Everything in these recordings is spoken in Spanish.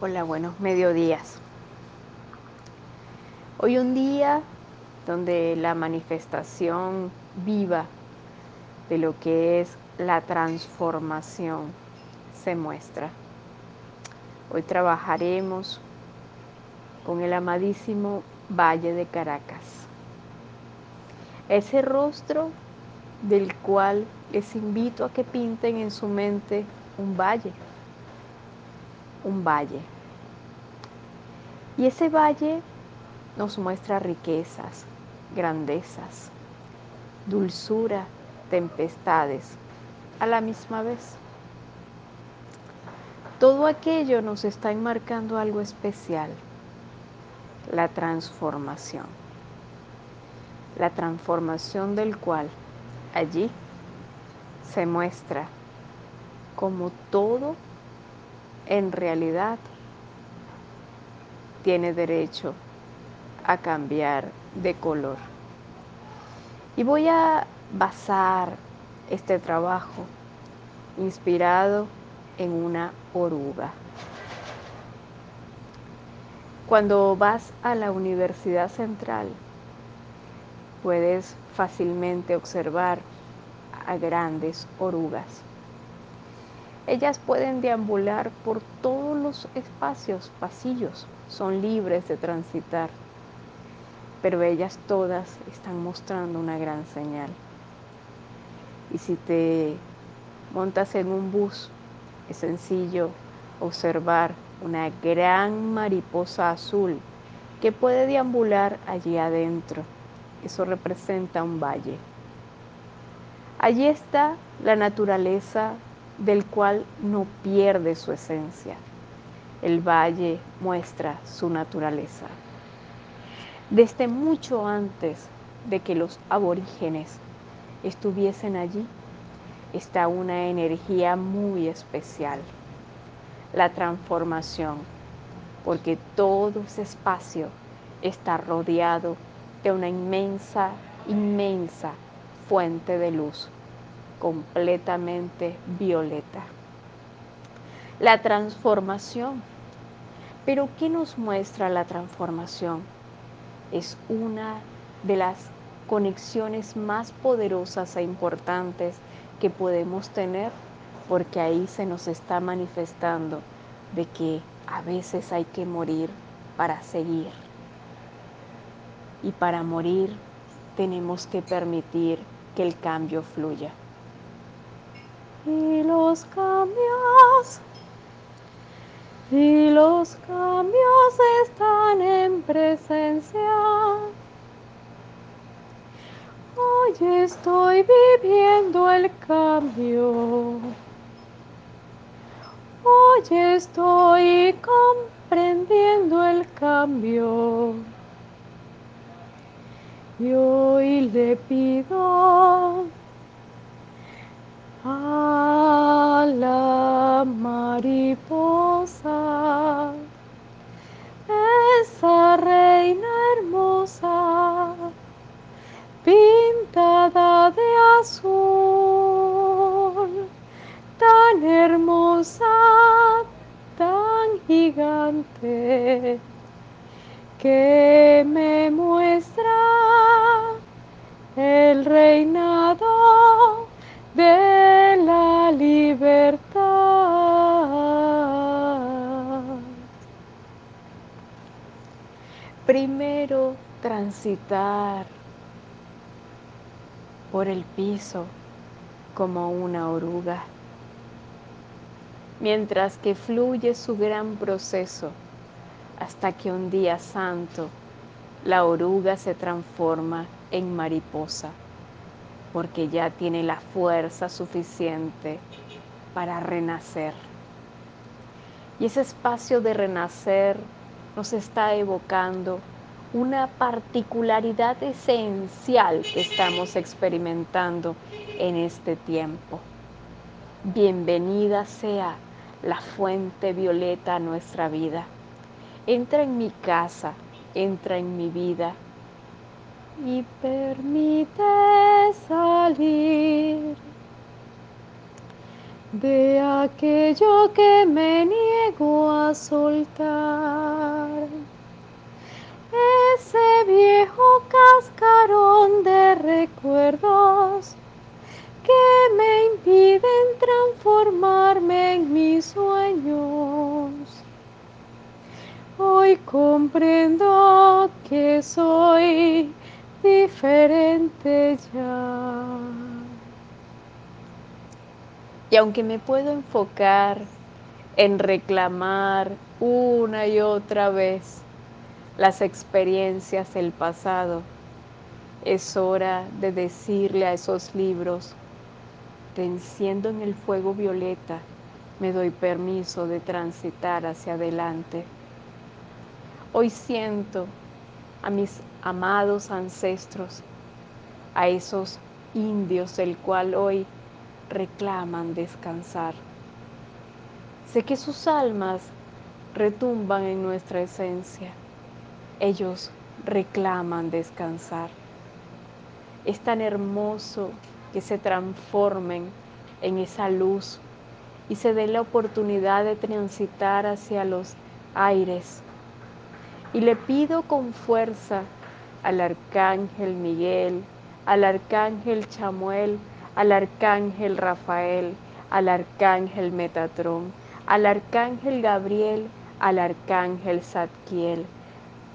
Hola, buenos mediodías. Hoy un día donde la manifestación viva de lo que es la transformación se muestra. Hoy trabajaremos con el amadísimo Valle de Caracas. Ese rostro del cual les invito a que pinten en su mente un valle un valle. Y ese valle nos muestra riquezas, grandezas, dulzura, tempestades a la misma vez. Todo aquello nos está enmarcando algo especial, la transformación. La transformación del cual allí se muestra como todo en realidad tiene derecho a cambiar de color. Y voy a basar este trabajo inspirado en una oruga. Cuando vas a la Universidad Central, puedes fácilmente observar a grandes orugas ellas pueden deambular por todos los espacios, pasillos, son libres de transitar, pero ellas todas están mostrando una gran señal. Y si te montas en un bus, es sencillo observar una gran mariposa azul que puede deambular allí adentro. Eso representa un valle. Allí está la naturaleza del cual no pierde su esencia. El valle muestra su naturaleza. Desde mucho antes de que los aborígenes estuviesen allí, está una energía muy especial, la transformación, porque todo ese espacio está rodeado de una inmensa, inmensa fuente de luz completamente violeta. La transformación. Pero ¿qué nos muestra la transformación? Es una de las conexiones más poderosas e importantes que podemos tener porque ahí se nos está manifestando de que a veces hay que morir para seguir. Y para morir tenemos que permitir que el cambio fluya y los cambios y los cambios están en presencia. Hoy estoy viviendo el cambio. Hoy estoy comprendiendo el cambio. Y hoy le pido el reinado de la libertad. Primero transitar por el piso como una oruga, mientras que fluye su gran proceso hasta que un día santo la oruga se transforma en mariposa porque ya tiene la fuerza suficiente para renacer. Y ese espacio de renacer nos está evocando una particularidad esencial que estamos experimentando en este tiempo. Bienvenida sea la fuente violeta a nuestra vida. Entra en mi casa, entra en mi vida y permite salir. de aquello que me niego a soltar. Ese viejo cascarón de recuerdos que me impiden transformarme en mis sueños. Hoy comprendo que soy diferente ya. Y aunque me puedo enfocar en reclamar una y otra vez las experiencias del pasado, es hora de decirle a esos libros, te enciendo en el fuego violeta, me doy permiso de transitar hacia adelante. Hoy siento a mis amados ancestros, a esos indios del cual hoy reclaman descansar. Sé que sus almas retumban en nuestra esencia. Ellos reclaman descansar. Es tan hermoso que se transformen en esa luz y se dé la oportunidad de transitar hacia los aires. Y le pido con fuerza al arcángel Miguel, al arcángel Chamuel, al arcángel Rafael, al arcángel Metatrón, al arcángel Gabriel, al arcángel Zadkiel,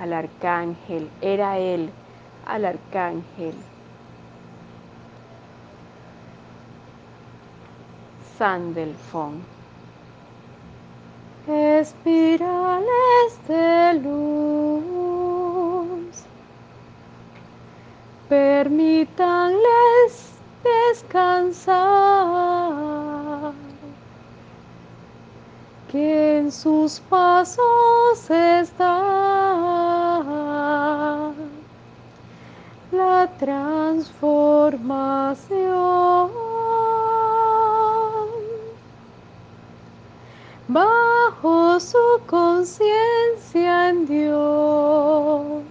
al arcángel era él, al arcángel Sandelfon. Espirales de luz, permítanles descansar, que en sus pasos está la transformación. Bajo su conciencia en Dios,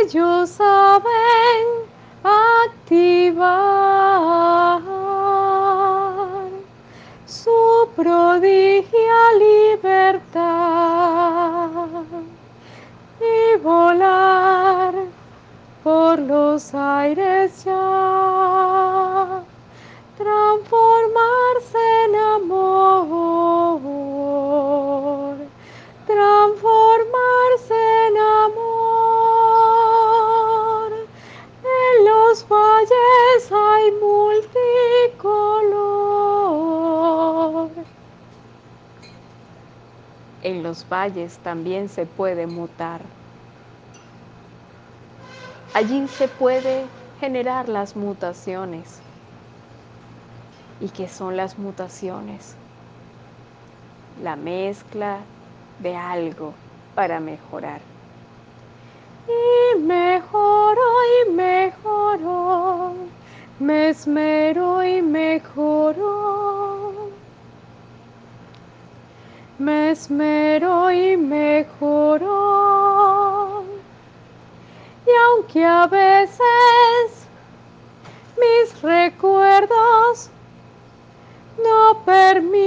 ellos saben activar su prodigia libertad y volar por los aires ya, transformarse transformarse en amor. En los valles hay multicolor. En los valles también se puede mutar. Allí se puede generar las mutaciones. ¿Y qué son las mutaciones? La mezcla de algo para mejorar. Y mejoro y mejoro, me esmero y mejoro. Me esmero y mejoro. Y aunque a veces mis recuerdos no permitan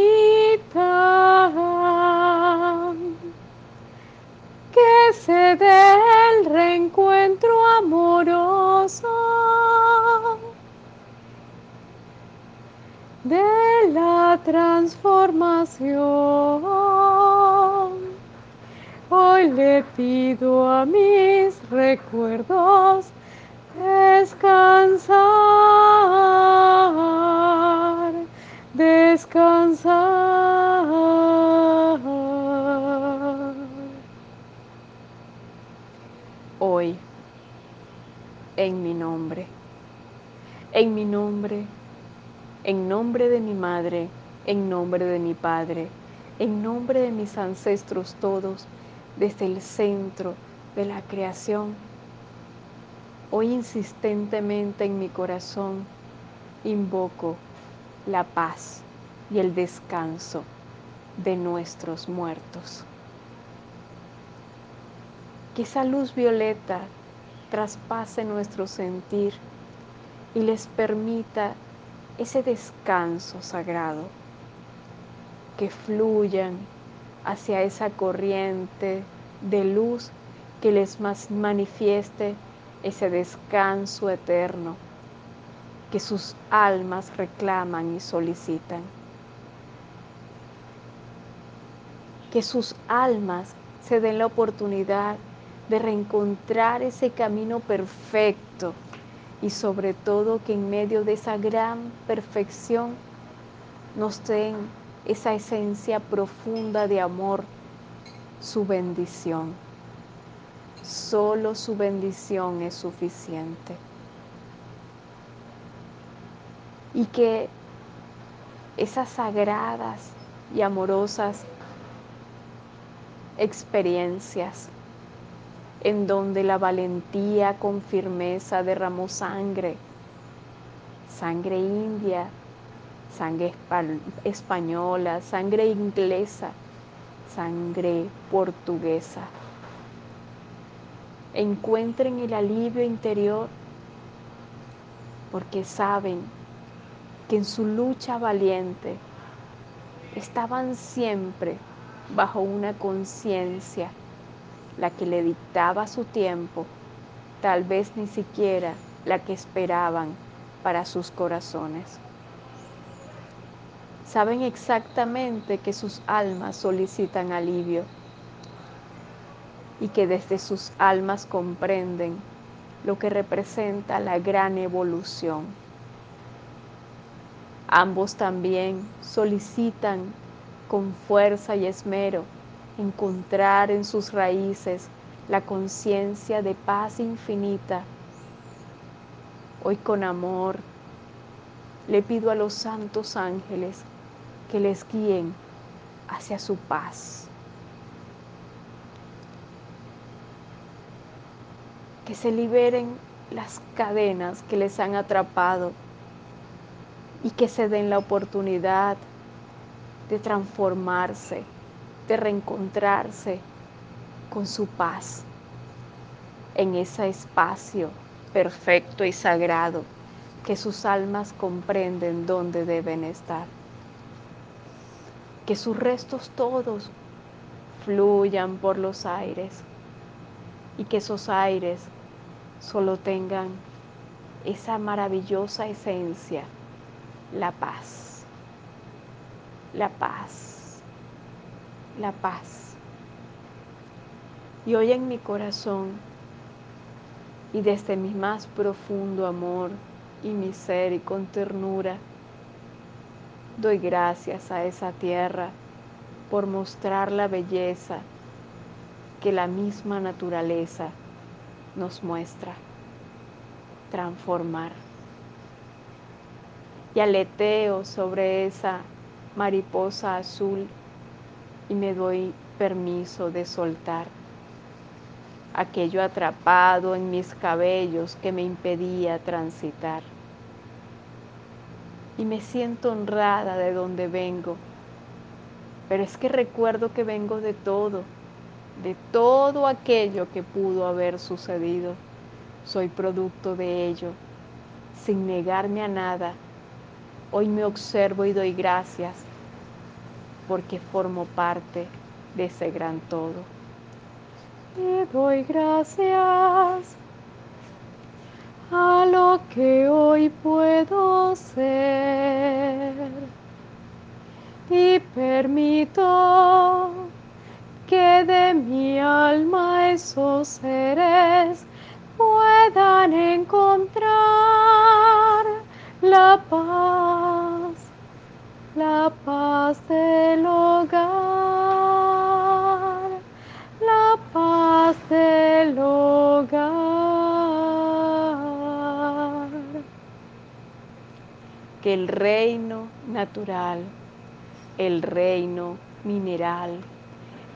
que se dé el reencuentro amoroso de la transformación. Hoy le pido a mis recuerdos descansar, descansar. En mi nombre, en mi nombre, en nombre de mi madre, en nombre de mi padre, en nombre de mis ancestros todos, desde el centro de la creación, hoy insistentemente en mi corazón invoco la paz y el descanso de nuestros muertos. Que esa luz violeta traspase nuestro sentir y les permita ese descanso sagrado, que fluyan hacia esa corriente de luz que les manifieste ese descanso eterno que sus almas reclaman y solicitan. Que sus almas se den la oportunidad de reencontrar ese camino perfecto y sobre todo que en medio de esa gran perfección nos den esa esencia profunda de amor, su bendición. Solo su bendición es suficiente. Y que esas sagradas y amorosas experiencias en donde la valentía con firmeza derramó sangre, sangre india, sangre española, sangre inglesa, sangre portuguesa. Encuentren el alivio interior porque saben que en su lucha valiente estaban siempre bajo una conciencia la que le dictaba su tiempo, tal vez ni siquiera la que esperaban para sus corazones. Saben exactamente que sus almas solicitan alivio y que desde sus almas comprenden lo que representa la gran evolución. Ambos también solicitan con fuerza y esmero encontrar en sus raíces la conciencia de paz infinita. Hoy con amor le pido a los santos ángeles que les guíen hacia su paz. Que se liberen las cadenas que les han atrapado y que se den la oportunidad de transformarse de reencontrarse con su paz en ese espacio perfecto y sagrado que sus almas comprenden dónde deben estar. Que sus restos todos fluyan por los aires y que esos aires solo tengan esa maravillosa esencia, la paz. La paz la paz. Y hoy en mi corazón y desde mi más profundo amor y mi ser y con ternura, doy gracias a esa tierra por mostrar la belleza que la misma naturaleza nos muestra, transformar. Y aleteo sobre esa mariposa azul y me doy permiso de soltar aquello atrapado en mis cabellos que me impedía transitar. Y me siento honrada de donde vengo, pero es que recuerdo que vengo de todo, de todo aquello que pudo haber sucedido. Soy producto de ello, sin negarme a nada. Hoy me observo y doy gracias porque formo parte de ese gran todo. Te doy gracias a lo que hoy puedo ser y permito que de mi alma esos seres puedan encontrar la paz la paz del hogar, la paz del hogar. Que el reino natural, el reino mineral,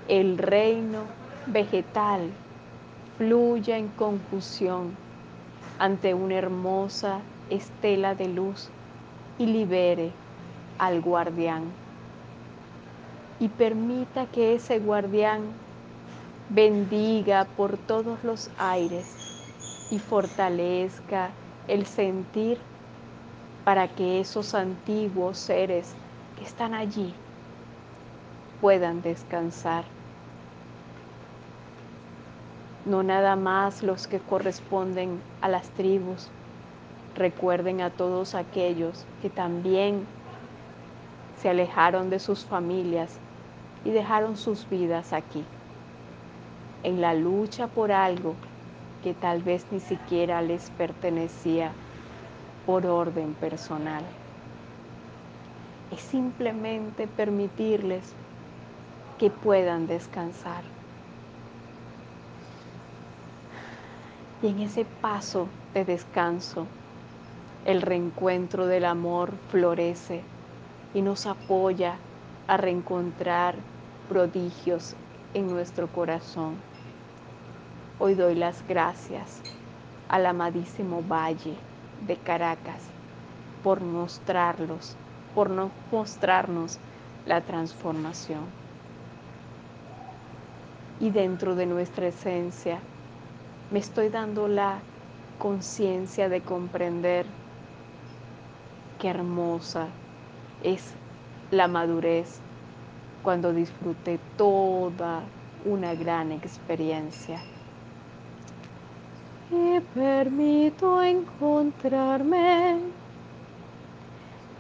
el reino vegetal fluya en confusión ante una hermosa estela de luz y libere al guardián y permita que ese guardián bendiga por todos los aires y fortalezca el sentir para que esos antiguos seres que están allí puedan descansar. No nada más los que corresponden a las tribus. Recuerden a todos aquellos que también se alejaron de sus familias y dejaron sus vidas aquí, en la lucha por algo que tal vez ni siquiera les pertenecía por orden personal. Es simplemente permitirles que puedan descansar. Y en ese paso de descanso, el reencuentro del amor florece y nos apoya a reencontrar prodigios en nuestro corazón. Hoy doy las gracias al amadísimo Valle de Caracas por mostrarlos, por no mostrarnos la transformación. Y dentro de nuestra esencia me estoy dando la conciencia de comprender qué hermosa es la madurez cuando disfruté toda una gran experiencia. Y permito encontrarme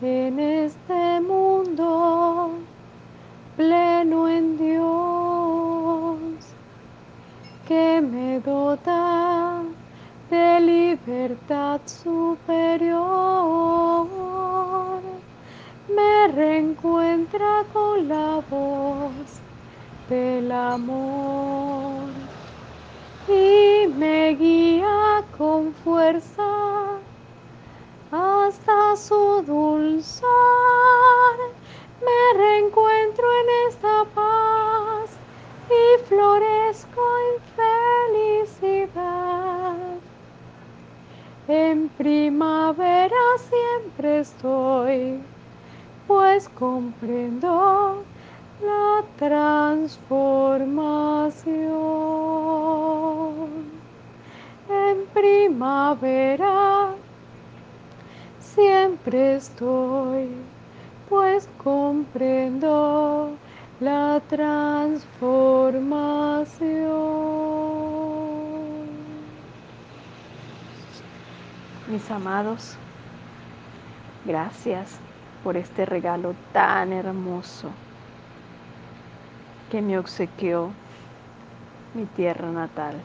en este mundo pleno en Dios que me dota de libertad superior reencuentra con la voz del amor y me guía con fuerza hasta su dulzor. Me reencuentro en esta paz y florezco en felicidad. En primavera siempre estoy pues comprendo la transformación. En primavera siempre estoy, pues comprendo la transformación. Mis amados, gracias por este regalo tan hermoso que me obsequió mi tierra natal.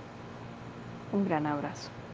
Un gran abrazo.